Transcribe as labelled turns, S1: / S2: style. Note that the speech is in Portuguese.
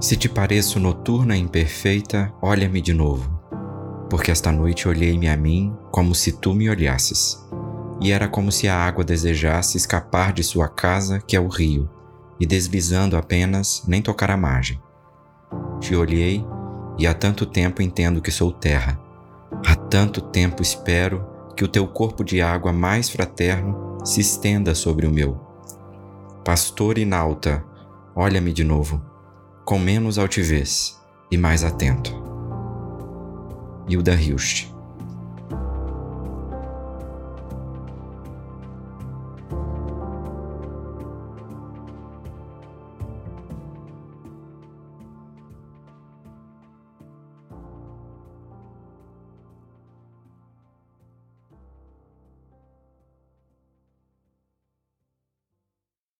S1: Se te pareço noturna e imperfeita, olha-me de novo, porque esta noite olhei-me a mim como se tu me olhasses, e era como se a água desejasse escapar de sua casa, que é o rio, e deslizando apenas, nem tocar a margem. Te olhei e há tanto tempo entendo que sou terra. Há tanto tempo espero que o teu corpo de água mais fraterno se estenda sobre o meu. Pastor inalta, olha-me de novo com menos altivez e mais atento. Hilda Hilst